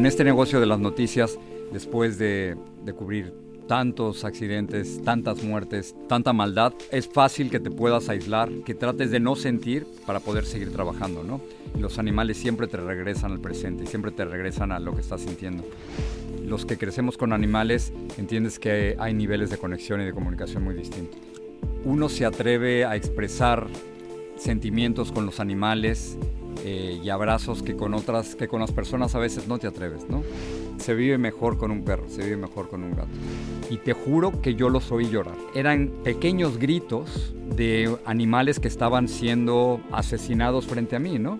En este negocio de las noticias, después de, de cubrir tantos accidentes, tantas muertes, tanta maldad, es fácil que te puedas aislar, que trates de no sentir para poder seguir trabajando, ¿no? Y los animales siempre te regresan al presente, siempre te regresan a lo que estás sintiendo. Los que crecemos con animales, entiendes que hay niveles de conexión y de comunicación muy distintos. Uno se atreve a expresar sentimientos con los animales eh, y abrazos que con otras, que con las personas a veces no te atreves, ¿no? Se vive mejor con un perro, se vive mejor con un gato y te juro que yo los oí llorar. Eran pequeños gritos de animales que estaban siendo asesinados frente a mí, ¿no?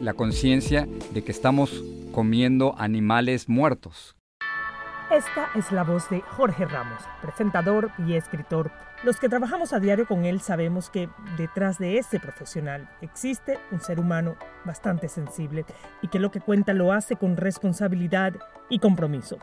La conciencia de que estamos comiendo animales muertos. Esta es la voz de Jorge Ramos, presentador y escritor. Los que trabajamos a diario con él sabemos que detrás de ese profesional existe un ser humano bastante sensible y que lo que cuenta lo hace con responsabilidad y compromiso.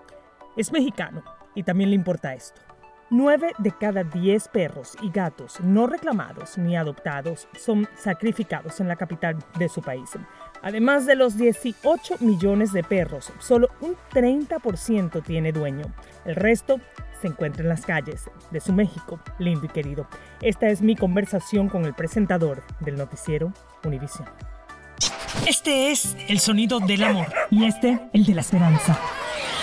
Es mexicano, y también le importa esto. Nueve de cada diez perros y gatos no reclamados ni adoptados son sacrificados en la capital de su país. Además de los 18 millones de perros, solo un 30% tiene dueño. El resto se encuentra en las calles de su México, lindo y querido. Esta es mi conversación con el presentador del noticiero Univision. Este es el sonido del amor y este el de la esperanza.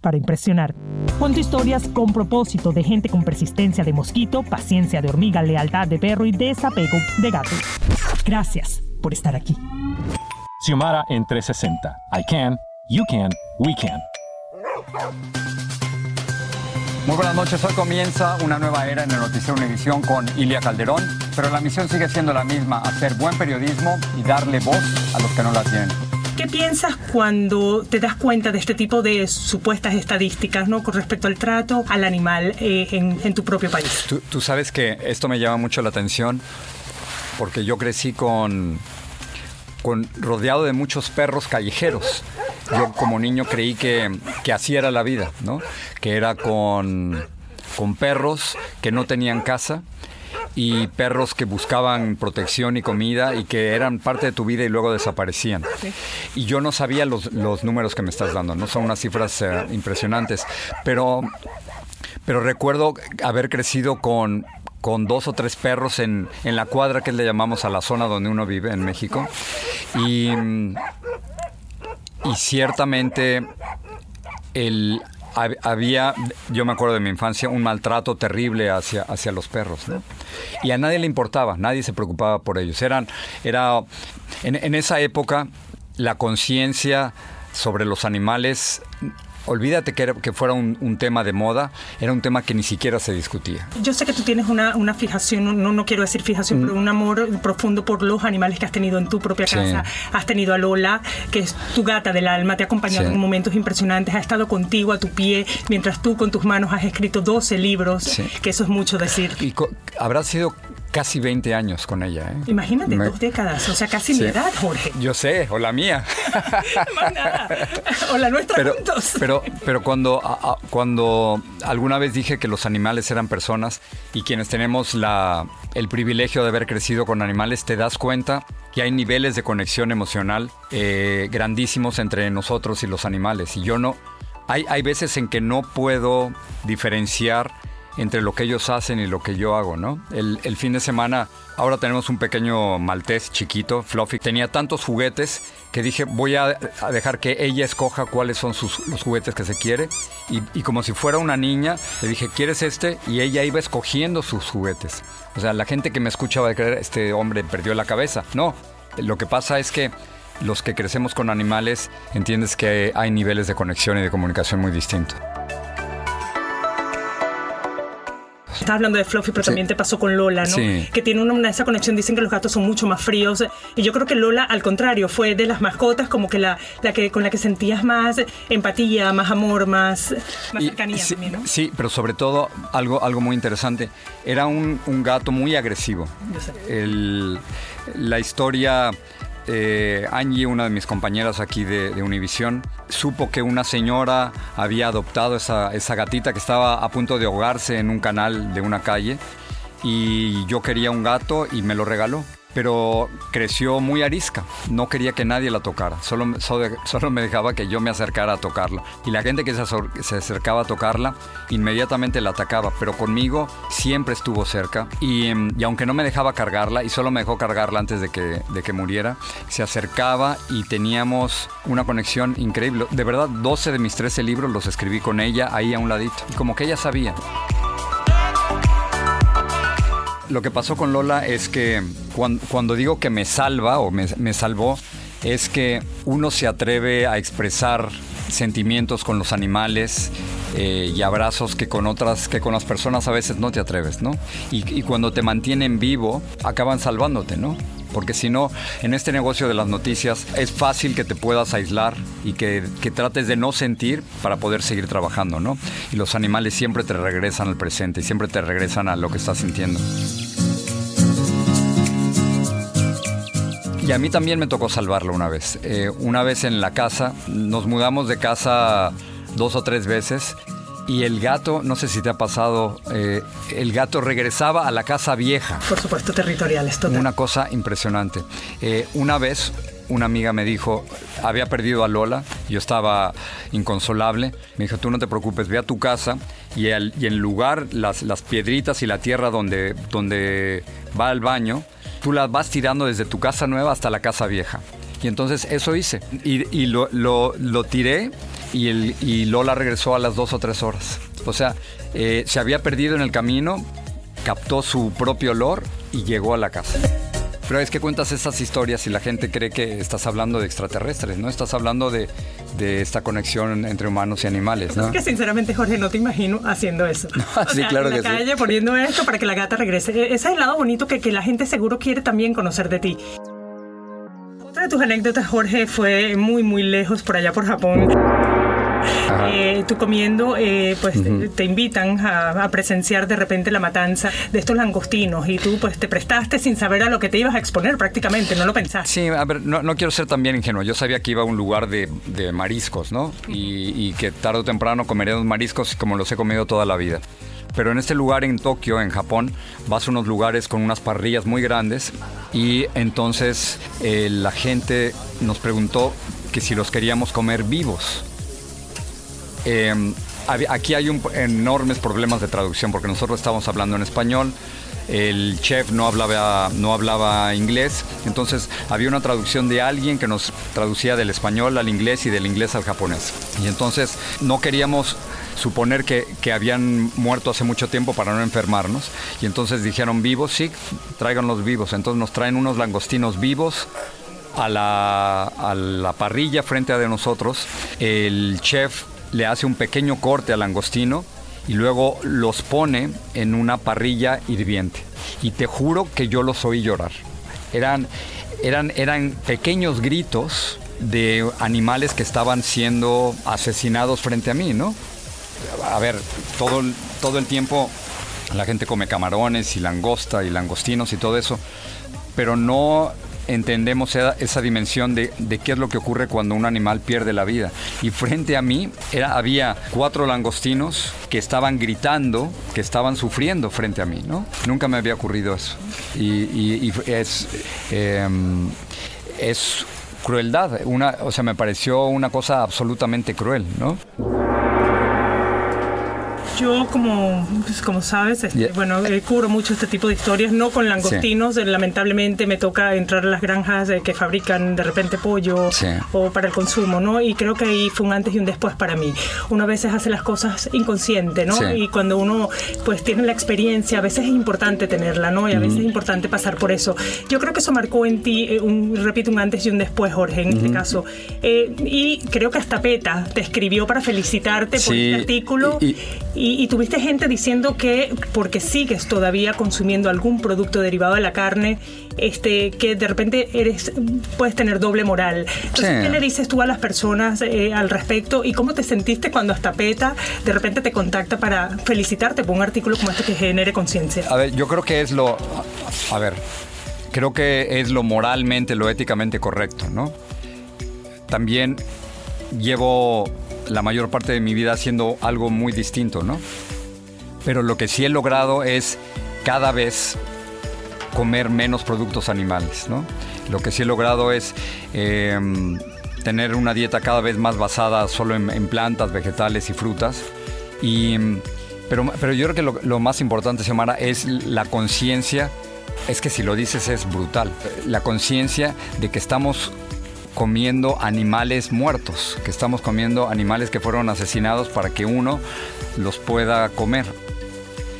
para impresionar. Cuento historias con propósito de gente con persistencia de mosquito, paciencia de hormiga, lealtad de perro y desapego de gato. Gracias por estar aquí. Xiomara en 360. I can, you can, we can. Muy buenas noches, hoy comienza una nueva era en el Noticiero Univisión con Ilia Calderón, pero la misión sigue siendo la misma, hacer buen periodismo y darle voz a los que no la tienen. ¿Qué piensas cuando te das cuenta de este tipo de supuestas estadísticas ¿no? con respecto al trato al animal eh, en, tu propio país? Tú, tú sabes que esto me llama mucho la atención porque yo crecí con rodeado de muchos perros callejeros. Yo como niño creí que, así era la vida, ¿no? Que era con, con perros que no tenían casa y perros que buscaban protección y comida y que eran parte de tu vida y luego desaparecían. Y yo no sabía los, números que me estás dando, no son unas cifras eh, impresionantes, pero, pero recuerdo haber crecido con con dos o tres perros en, la cuadra que le llamamos a la zona donde uno vive en México. Y, y ciertamente el, había, yo me acuerdo de mi infancia, un maltrato terrible hacia, hacia los perros, Y a nadie le importaba, nadie se preocupaba por ellos. Eran, era, en, en esa época, la conciencia sobre los animales olvídate que, que fuera un, tema de moda, era un tema que ni siquiera se discutía. Yo sé que tú tienes una, una fijación, no, no quiero decir fijación, mm. pero un amor profundo por los animales que has tenido en tu propia casa. Has tenido a Lola, que es tu gata del alma, te ha acompañado en momentos impresionantes, ha estado contigo a tu pie, mientras tú con tus manos has escrito 12 libros, que eso es mucho decir. Y habrá sido casi 20 años con ella. ¿eh? Imagínate, dos décadas, o sea, casi mi edad, Jorge. Yo sé, o la mía. O la nuestra pero, juntos. Pero, pero cuando, cuando alguna vez dije que los animales eran personas y quienes tenemos la, el privilegio de haber crecido con animales, te das cuenta que hay niveles de conexión emocional eh, grandísimos entre nosotros y los animales. Y yo no... Hay, hay veces en que no puedo diferenciar entre lo que ellos hacen y lo que yo hago, ¿no? El, fin de semana, ahora tenemos un pequeño maltés chiquito, Fluffy. Tenía tantos juguetes que dije, voy a, dejar que ella escoja cuáles son sus, los juguetes que se quiere. Y, como si fuera una niña, le dije, ¿quieres este? Y ella iba escogiendo sus juguetes. O sea, la gente que me escucha va a creer, este hombre perdió la cabeza. No, lo que pasa es que los que crecemos con animales, entiendes que hay niveles de conexión y de comunicación muy distintos. Estás hablando de Fluffy, pero también te pasó con Lola, ¿no? Sí. Que tiene una, esa conexión. Dicen que los gatos son mucho más fríos. Y yo creo que Lola, al contrario, fue de las mascotas como que la, la que con la que sentías más empatía, más amor, más, más Y- cercanía sí, también, ¿no? sí, pero sobre todo algo, algo muy interesante. Era un, un gato muy agresivo. Yo sé. El- la historia, eh, Angie, una de mis compañeras aquí de, de Univisión, supo que una señora había adoptado esa, esa gatita que estaba a punto de ahogarse en un canal de una calle y yo quería un gato y me lo regaló. Pero creció muy arisca, no quería que nadie la tocara, solo, solo, me dejaba que yo me acercara a tocarla. Y la gente que se, se acercaba a tocarla, inmediatamente la atacaba, pero conmigo siempre estuvo cerca. Y, em, y aunque no me dejaba cargarla, y solo me dejó cargarla antes de que, de que muriera, se acercaba y teníamos una conexión increíble. De verdad, 12 de mis 13 libros los escribí con ella ahí a un ladito. Y como que ella sabía. Lo que pasó con Lola es que cuan- cuando, digo que me salva o me, me salvó, es que uno se atreve a expresar sentimientos con los animales eh, y abrazos que con otras, que con las personas a veces no te atreves, ¿no? Y, y cuando te mantienen vivo, acaban salvándote, ¿no? Porque si no, en este negocio de las noticias es fácil que te puedas aislar y que, que trates de no sentir para poder seguir trabajando, ¿no? Y los animales siempre te regresan al presente siempre te regresan a lo que estás sintiendo. Y a mí también me tocó salvarlo una vez. Eh, una vez en la casa, nos mudamos de casa dos o tres veces y el gato, no sé si te ha pasado, eh, el gato regresaba a la casa vieja. Por supuesto, territoriales, total. Una cosa impresionante. Eh, una vez una amiga me dijo, había perdido a Lola, yo estaba inconsolable, me dijo, tú no te preocupes, ve a tu casa y, al- y en lugar, las, las piedritas y la tierra donde, donde va al baño, tú las vas tirando desde tu casa nueva hasta la casa vieja. Y entonces eso hice. Y, y lo, lo- lo tiré y, el, y Lola regresó a las dos o tres horas. O sea, eh, se había perdido en el camino, captó su propio olor y llegó a la casa. Pero es que cuentas estas historias y la gente cree que estás hablando de extraterrestres, ¿no? Estás hablando de, de esta conexión entre humanos y animales, ¿no? Es que sinceramente, Jorge, no te imagino haciendo eso. O Sí, sea, claro en la que sí. calle poniendo esto para que la gata regrese. E- Ese es el lado bonito que, que la gente seguro quiere también conocer de ti. Otra de tus anécdotas, Jorge, fue muy, muy lejos, por allá por Japón. Eh, tú comiendo, eh, pues te, te invitan a, a presenciar de repente la matanza de estos langostinos y tú pues te prestaste sin saber a lo que te ibas a exponer prácticamente, no lo pensaste. Sí, a ver, no, no quiero ser también ingenuo. Yo sabía que iba a un lugar de, de mariscos, ¿no? Y, y que tarde o temprano comeríamos mariscos como los he comido toda la vida. Pero en este lugar en Tokio, en Japón, vas a unos lugares con unas parrillas muy grandes y entonces eh, la gente nos preguntó que si los queríamos comer vivos. Hab- aquí hay enormes problemas de traducción porque nosotros estamos hablando en español, el chef no hablaba, no hablaba inglés, entonces había una traducción de alguien que nos traducía del español al inglés y del inglés al japonés. Y entonces no queríamos suponer que, que habían muerto hace mucho tiempo para no enfermarnos. Y entonces dijeron vivos, sí, tráiganlos vivos. Entonces nos traen unos langostinos vivos a la, a la parrilla frente a de nosotros. El chef le hace un pequeño corte al langostino y luego los pone en una parrilla hirviente. Y te juro que yo los oí llorar. Eran, eran, eran pequeños gritos de animales que estaban siendo asesinados frente a mí, ¿no? A ver, todo, todo el tiempo la gente come camarones y langosta y langostinos y todo eso, pero no entendemos esa, dimensión de, de qué es lo que ocurre cuando un animal pierde la vida. Y frente a mí era, había cuatro langostinos que estaban gritando, que estaban sufriendo frente a mí, ¿no? Nunca me había ocurrido eso. Y, y- y es, em, es crueldad, una, o sea, me pareció una cosa absolutamente cruel, ¿no? Yo, como, pues, como sabes, este, bueno, eh, cubro mucho este tipo de historias, no con langostinos, eh, lamentablemente me toca entrar a las granjas que fabrican de repente pollo o para el consumo, ¿no? Y creo que ahí fue un antes y un después para mí. Uno a veces hace las cosas inconsciente, ¿no? Y cuando uno pues tiene la experiencia, a veces es importante tenerla, ¿no? Y a veces es importante pasar por eso. Yo creo que eso marcó en ti, eh, un, repito, un antes y un después, Jorge, en este caso. y creo que hasta PETA te escribió para felicitarte por este artículo. Y, tuviste gente diciendo que porque sigues todavía consumiendo algún producto derivado de la carne, este, que de repente eres, puedes tener doble moral. Entonces, ¿qué le dices tú a las personas eh, al respecto? ¿Y cómo te sentiste cuando hasta PETA de repente te contacta para felicitarte por un artículo como este que genere conciencia? A ver, yo creo que es lo... A ver, creo que es lo moralmente, lo éticamente correcto, ¿no? También llevo la mayor parte de mi vida haciendo algo muy distinto, ¿no? Pero lo que sí he logrado es cada vez comer menos productos animales, ¿no? Lo que sí he logrado es em, tener una dieta cada vez más basada solo en, plantas, vegetales y frutas. Y, pero, pero yo creo que lo, lo más importante, Xiomara, es la conciencia. Es que si lo dices es brutal. La conciencia de que estamos comiendo animales muertos, que estamos comiendo animales que fueron asesinados para que uno los pueda comer.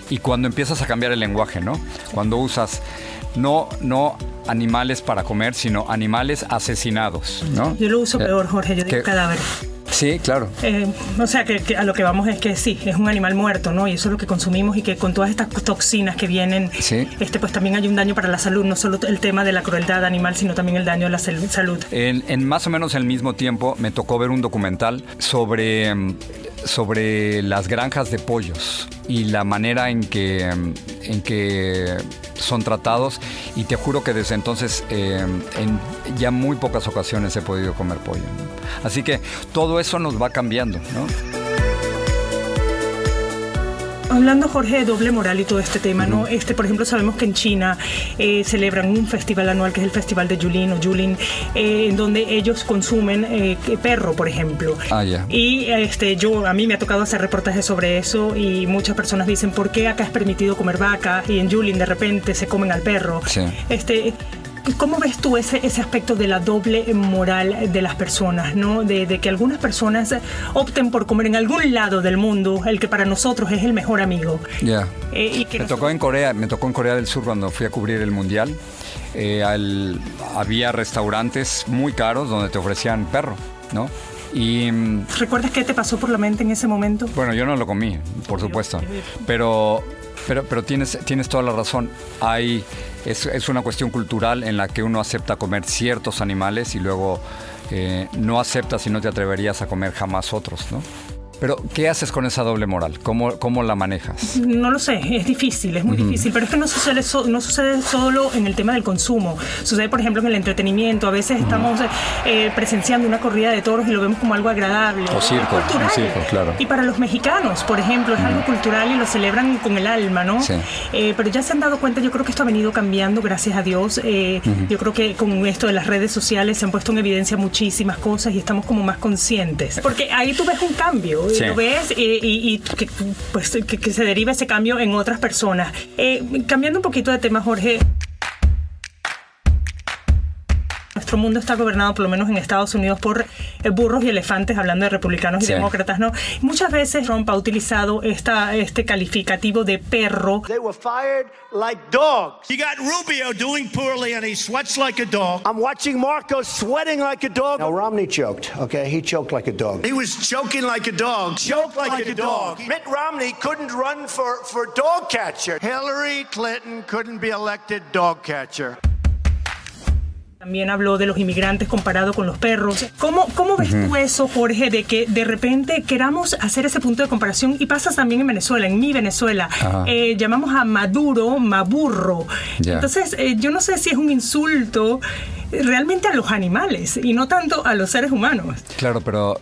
Y cuando empiezas a cambiar el lenguaje, ¿no? Cuando usas no, no animales para comer, sino animales asesinados, ¿no? Yo lo uso peor, Jorge, yo digo cadáver. Sí, claro. Eh, o sea, que, a lo que vamos es que sí, es un animal muerto, ¿no? Y eso es lo que consumimos y que con todas estas toxinas que vienen, este, pues también hay un daño para la salud, no solo el tema de la crueldad animal, sino también el daño a la salud. En, en más o menos el mismo tiempo me tocó ver un documental sobre sobre las granjas de pollos y la manera en que, en que son tratados y te juro que desde entonces eh, en ya muy pocas ocasiones he podido comer pollo. Así que todo eso nos va cambiando. ¿no? Hablando, Jorge, de doble moral y todo este tema, ¿no? Este, por ejemplo, sabemos que en China eh, celebran un festival anual que es el Festival de Yulin o Yulin, eh, en donde ellos consumen eh, perro, por ejemplo. Ah, ya. Y este, yo, a mí me ha tocado hacer reportajes sobre eso y muchas personas dicen, ¿por qué acá es permitido comer vaca y en Yulin de repente se comen al perro? Sí. Este, ¿Cómo ves tú ese, ese aspecto de la doble moral de las personas, ¿no? De, que algunas personas opten por comer en algún lado del mundo el que para nosotros es el mejor amigo. Ya. Eh, me tocó en Corea, me tocó en Corea del Sur cuando fui a cubrir el mundial. Eh, había restaurantes muy caros donde te ofrecían perro, ¿no? Y, mm, ¿Recuerdas qué te pasó por la mente en ese momento? Bueno, yo no lo comí, por supuesto, pero, pero, tienes toda la razón. Hay es, una cuestión cultural en la que uno acepta comer ciertos animales y luego eh, no aceptas y no te atreverías a comer jamás otros, ¿no? Pero, ¿qué haces con esa doble moral? ¿Cómo, cómo la manejas? No lo sé, es difícil, es muy difícil, pero es que no sucede, no sucede solo en el tema del consumo, sucede, por ejemplo, en el entretenimiento. A veces estamos eh, presenciando una corrida de toros y lo vemos como algo agradable. O circo, circo, claro. Y para los mexicanos, por ejemplo, es algo cultural y lo celebran con el alma, ¿no? Sí. Eh, pero ya se han dado cuenta, yo creo que esto ha venido cambiando, gracias a Dios. Eh, yo creo que con esto de las redes sociales se han puesto en evidencia muchísimas cosas y estamos como más conscientes. Porque ahí tú ves un cambio lo ves y, que, pues, que, se deriva ese cambio en otras personas. Eh, cambiando un poquito de tema, Jorge. Nuestro mundo está gobernado, por lo menos en Estados Unidos, por eh, burros y elefantes, hablando de republicanos y demócratas, ¿no? Muchas veces Trump ha utilizado esta, este calificativo de perro. They were fired like dogs. You got Rubio doing poorly and he sweats like a dog. I'm watching Marco sweating like a dog. Now Romney choked, okay? He choked like a dog. He was choking like a dog. Choked like, like a, a dog. dog. Mitt Romney couldn't run for, for dog catcher. Hillary Clinton couldn't be elected dog catcher. También habló de los inmigrantes comparado con los perros. ¿Cómo, cómo ves tú eso, Jorge, de que de repente queramos hacer ese punto de comparación? Y pasa también en Venezuela, en mi Venezuela. Eh, llamamos a Maduro Maburro. Entonces, eh, yo no sé si es un insulto realmente a los animales y no tanto a los seres humanos. Claro, pero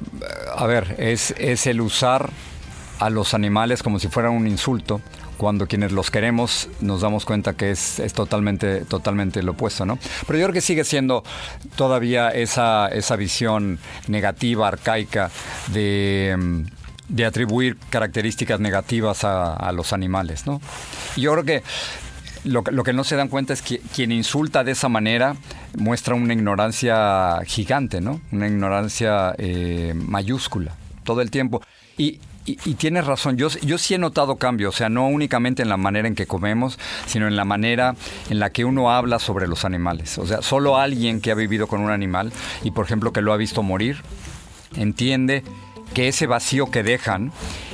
a ver, es, es el usar a los animales como si fueran un insulto cuando quienes los queremos nos damos cuenta que es, totalmente, totalmente lo opuesto, ¿no? Pero yo creo que sigue siendo todavía esa, esa visión negativa, arcaica de, de atribuir características negativas a, los animales, ¿no? yo creo que lo, que no se dan cuenta es que quien insulta de esa manera muestra una ignorancia gigante, ¿no? Una ignorancia eh, mayúscula todo el tiempo. Y, y, tienes razón, yo, yo sí he notado cambios, o sea, no únicamente en la manera en que comemos, sino en la manera en la que uno habla sobre los animales. O sea, solo alguien que ha vivido con un animal y, por ejemplo, que lo ha visto morir, entiende que ese vacío que dejan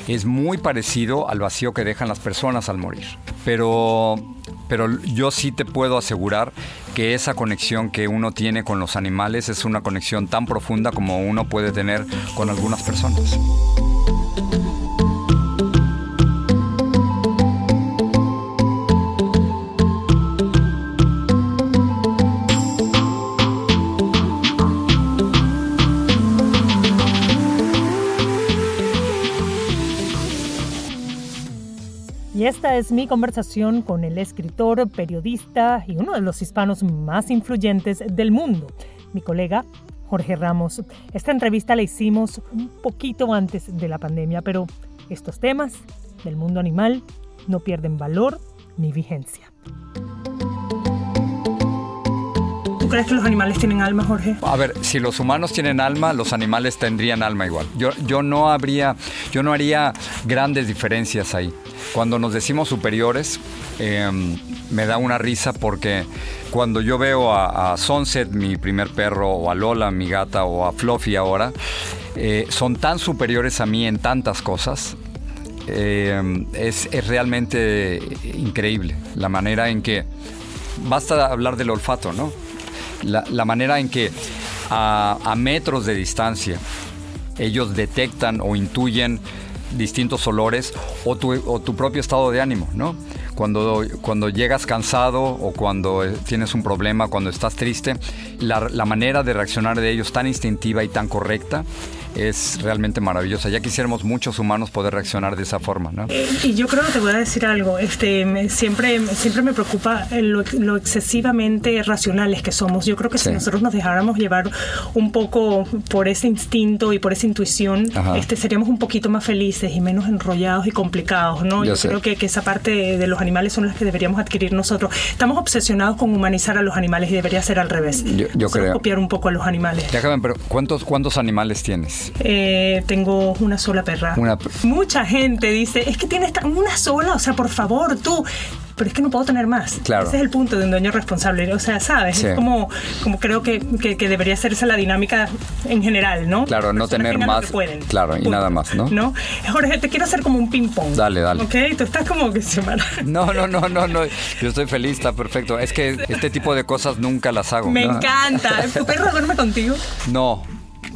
es muy parecido al vacío que dejan las personas al morir. Pero, pero yo sí te puedo asegurar que esa conexión que uno tiene con los animales es una conexión tan profunda como uno puede tener con algunas personas. Y esta es mi conversación con el escritor, periodista y uno de los hispanos más influyentes del mundo, mi colega Jorge Ramos. Esta entrevista la hicimos un poquito antes de la pandemia, pero estos temas del mundo animal no pierden valor ni vigencia. ¿Tú crees que los animales tienen alma, Jorge? A ver, si los humanos tienen alma, los animales tendrían alma igual. Yo, yo no habría, yo no haría grandes diferencias ahí. Cuando nos decimos superiores, em, me da una risa porque cuando yo veo a, Sunset, mi primer perro, o a Lola, mi gata, o a Fluffy ahora, eh, son tan superiores a mí en tantas cosas. Em, es, realmente increíble la manera en que, basta hablar del olfato, ¿no? La, manera en que a metros de distancia ellos detectan o intuyen distintos olores o tu, o tu propio estado de ánimo, ¿no? Cuando, cuando llegas cansado o cuando eh, tienes un problema, cuando estás triste, la, la manera de reaccionar de ellos tan instintiva y tan correcta es realmente maravillosa. Ya quisiéramos muchos humanos poder reaccionar de esa forma, ¿no? Y yo creo que te voy a decir algo. Este, siempre, siempre me preocupa lo, excesivamente racionales que somos. Yo creo que si nosotros nos dejáramos llevar un poco por ese instinto y por esa intuición, este, seríamos un poquito más felices y menos enrollados y complicados, ¿no? Yo, creo que, que, esa parte de los animales son las que deberíamos adquirir nosotros. Estamos obsesionados con humanizar a los animales y debería ser al revés. Yo, creo. Copiar un poco a los animales. Déjame, pero ¿cuántos, ¿cuántos animales tienes? Eh, tengo una sola perra. Mucha gente dice, es que tienes una sola, o sea, por favor, tú pero es que no puedo tener más. Claro. Ese es el punto de un dueño responsable. O sea, ¿sabes? Es como, como creo que, que, debería ser esa la dinámica en general, ¿no? Claro, no tener más. Pueden. Claro, y nada más, ¿no? ¿no? Jorge, te quiero hacer como un ping-pong. Dale, dale. ¿Ok? Tú estás como que se No, no, no, no, no. Yo estoy feliz, está perfecto. Es que este tipo de cosas nunca las hago. Me encanta. ¿Tu perro duerme contigo? No,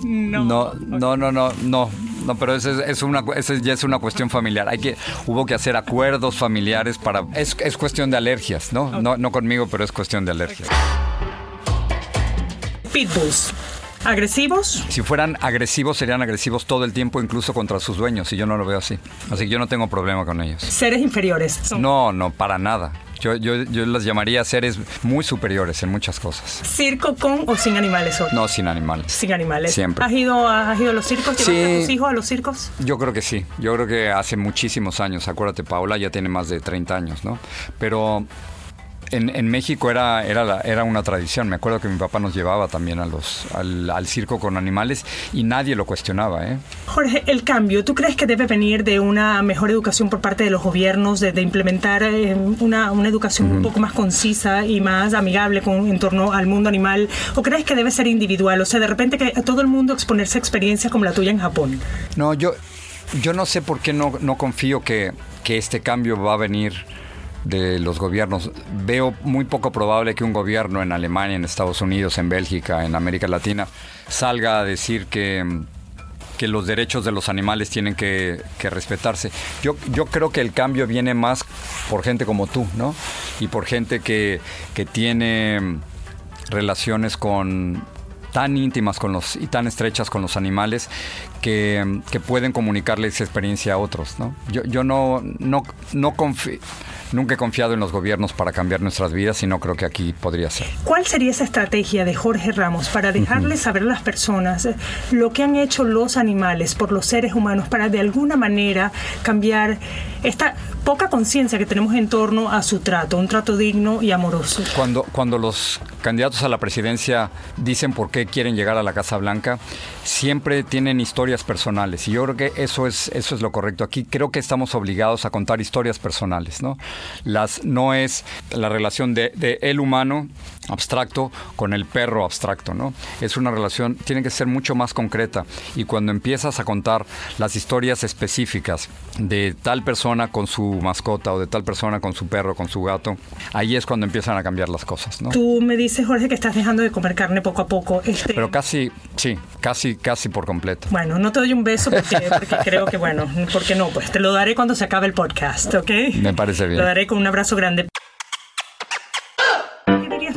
no, no, no, no, no, no. No, pero eso es, una, ya es una cuestión familiar. Hay que, hubo que hacer acuerdos familiares para... Es, es cuestión de alergias, ¿no? ¿no? No conmigo, pero es cuestión de alergias. Pitbulls. ¿Agresivos? Si fueran agresivos, serían agresivos todo el tiempo, incluso contra sus dueños, y yo no lo veo así. Así que yo no tengo problema con ellos. ¿Seres inferiores? No, no, para nada. Yo, yo, yo las llamaría seres muy superiores en muchas cosas. ¿Circo con o sin animales hoy? No, sin animales. Sin animales. Siempre. ¿Has ido, has ido a los circos? ¿Llevaste sí. a tus hijos a los circos? Yo creo que sí. Yo creo que hace muchísimos años. Acuérdate, Paula ya tiene más de 30 años, ¿no? Pero en, México era, era, era una tradición. Me acuerdo que mi papá nos llevaba también a los, al, circo con animales y nadie lo cuestionaba. ¿eh? Jorge, el cambio, ¿tú crees que debe venir de una mejor educación por parte de los gobiernos, de, implementar eh, una, una, educación un poco más concisa y más amigable con, en torno al mundo animal? ¿O crees que debe ser individual? O sea, de repente que a todo el mundo exponerse a experiencias como la tuya en Japón. No, yo, yo no sé por qué no, no confío que, que este cambio va a venir de los gobiernos. Veo muy poco probable que un gobierno en Alemania, en Estados Unidos, en Bélgica, en América Latina, salga a decir que, que los derechos de los animales tienen que, respetarse. Yo, yo creo que el cambio viene más por gente como tú, ¿no? Y por gente que, que tiene relaciones con tan íntimas con los, y tan estrechas con los animales que, que pueden comunicarle esa experiencia a otros. ¿no? Yo, yo no, no, no confío Nunca he confiado en los gobiernos para cambiar nuestras vidas y no creo que aquí podría ser. ¿Cuál sería esa estrategia de Jorge Ramos para dejarles saber a las personas eh, lo que han hecho los animales por los seres humanos para de alguna manera cambiar esta poca conciencia que tenemos en torno a su trato, un trato digno y amoroso? Cuando, cuando los candidatos a la presidencia dicen por qué quieren llegar a la Casa Blanca, siempre tienen historias personales y yo creo que eso es, eso es lo correcto. Aquí creo que estamos obligados a contar historias personales, ¿no? Las, no es la relación de, de el humano abstracto con el perro abstracto, ¿no? Es una relación, tiene que ser mucho más concreta y cuando empiezas a contar las historias específicas de tal persona con su mascota o de tal persona con su perro, con su gato, ahí es cuando empiezan a cambiar las cosas, ¿no? Tú me dices, Jorge, que estás dejando de comer carne poco a poco. Este... Pero casi, sí, casi, casi por completo. Bueno, no te doy un beso porque, porque creo que, bueno, ¿por qué no? Pues te lo daré cuando se acabe el podcast, ¿ok? Me parece bien. Lo daré con un abrazo grande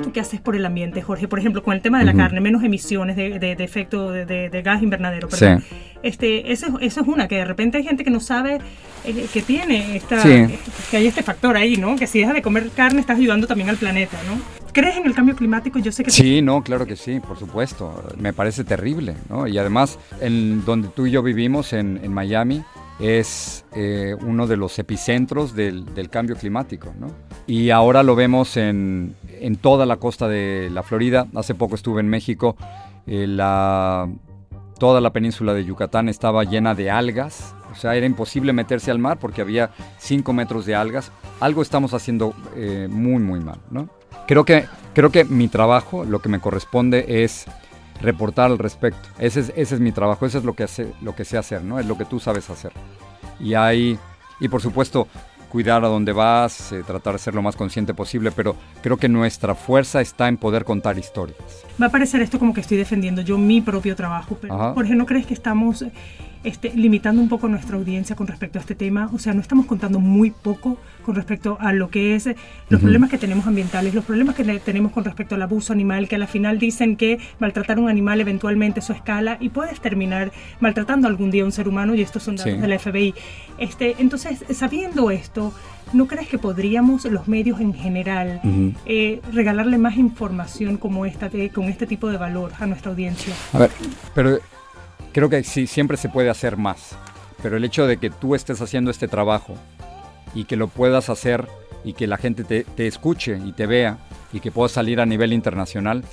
tú que haces por el ambiente, Jorge? Por ejemplo, con el tema de la carne, menos emisiones de, de, de efecto de, de, gas invernadero. Perdón. Sí. Este, eso, eso, es una, que de repente hay gente que no sabe eh, que tiene esta, sí. que hay este factor ahí, ¿no? Que si dejas de comer carne estás ayudando también al planeta, ¿no? ¿Crees en el cambio climático? Yo sé que... Sí, no, claro que sí, por supuesto. Me parece terrible, ¿no? Y además, en donde tú y yo vivimos, en, en Miami, es eh, uno de los epicentros del, del, cambio climático. ¿no? Y ahora lo vemos en, en, toda la costa de la Florida. Hace poco estuve en México. Eh, la, toda la península de Yucatán estaba llena de algas. O sea, era imposible meterse al mar porque había 5 metros de algas. Algo estamos haciendo eh, muy, muy mal. ¿no? Creo, que, creo que mi trabajo, lo que me corresponde es reportar al respecto. Ese es, ese es mi trabajo, eso es lo que, hace, lo que sé hacer, ¿no? Es lo que tú sabes hacer. Y hay, y por supuesto, cuidar a dónde vas, eh, tratar de ser lo más consciente posible, pero creo que nuestra fuerza está en poder contar historias. Va a parecer esto como que estoy defendiendo yo mi propio trabajo, pero Ajá. Jorge, ¿no crees que estamos este, limitando un poco nuestra audiencia con respecto a este tema? O sea, no estamos contando muy poco con respecto a lo que es los uh -huh. problemas que tenemos ambientales, los problemas que tenemos con respecto al abuso animal, que a la final dicen que maltratar un animal eventualmente eso escala y puedes terminar maltratando algún día a un ser humano y estos son datos sí. de la FBI. Este, entonces, sabiendo esto, ¿no crees que podríamos los medios en general uh -huh. eh, regalarle más información como esta, de, con este tipo de valor a nuestra audiencia? A ver, pero creo que siempre se puede hacer más, pero el hecho de que tú estés haciendo este trabajo y que lo puedas hacer y que la gente te, te, escuche y te vea y que puedas salir a nivel internacional,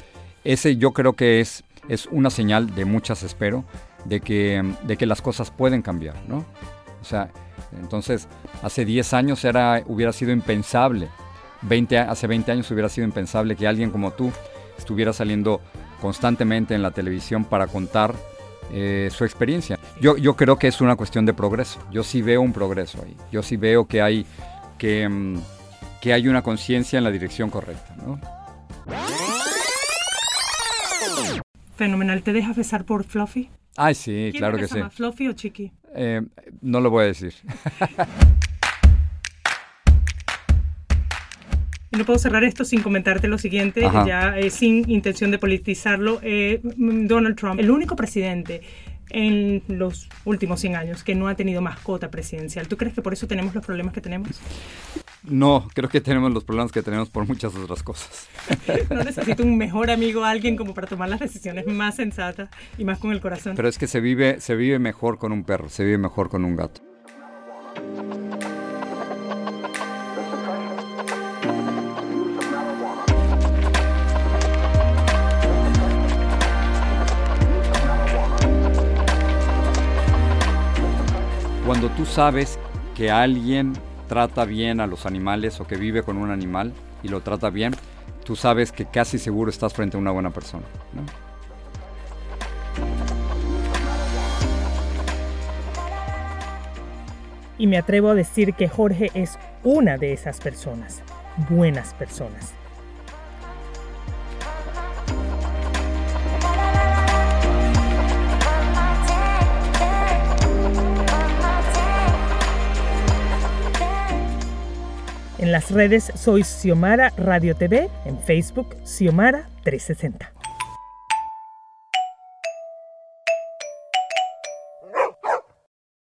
ese yo creo que es, es una señal de muchas, espero, de que, de que las cosas pueden cambiar, ¿no? O sea, entonces, hace 10 años era, hubiera sido impensable, 20, hace 20 años hubiera sido impensable que alguien como tú estuviera saliendo constantemente en la televisión para contar eh, su experiencia. Yo, yo creo que es una cuestión de progreso. Yo sí veo un progreso ahí. Yo sí veo que hay, que, mm, que hay una conciencia en la dirección correcta. ¿no? Fenomenal. ¿Te dejas besar por Fluffy? Ay, sí, claro que sí. Más, ¿Fluffy o Chiqui? Eh, no lo voy a decir. no puedo cerrar esto sin comentarte lo siguiente, Ajá. ya eh, sin intención de politizarlo. Eh, Donald Trump, el único presidente en los últimos 100 años que no ha tenido mascota presidencial. ¿Tú crees que por eso tenemos los problemas que tenemos? No, creo que tenemos los problemas que tenemos por muchas otras cosas. no necesito un mejor amigo, alguien como para tomar las decisiones más sensatas y más con el corazón. Pero es que se vive, se vive mejor con un perro, se vive mejor con un gato. Cuando tú sabes que alguien trata bien a los animales o que vive con un animal y lo trata bien, tú sabes que casi seguro estás frente a una buena persona. Y me atrevo a decir que Jorge es una de esas personas, buenas personas. En las redes soy Xiomara Radio TV, en Facebook Xiomara 360.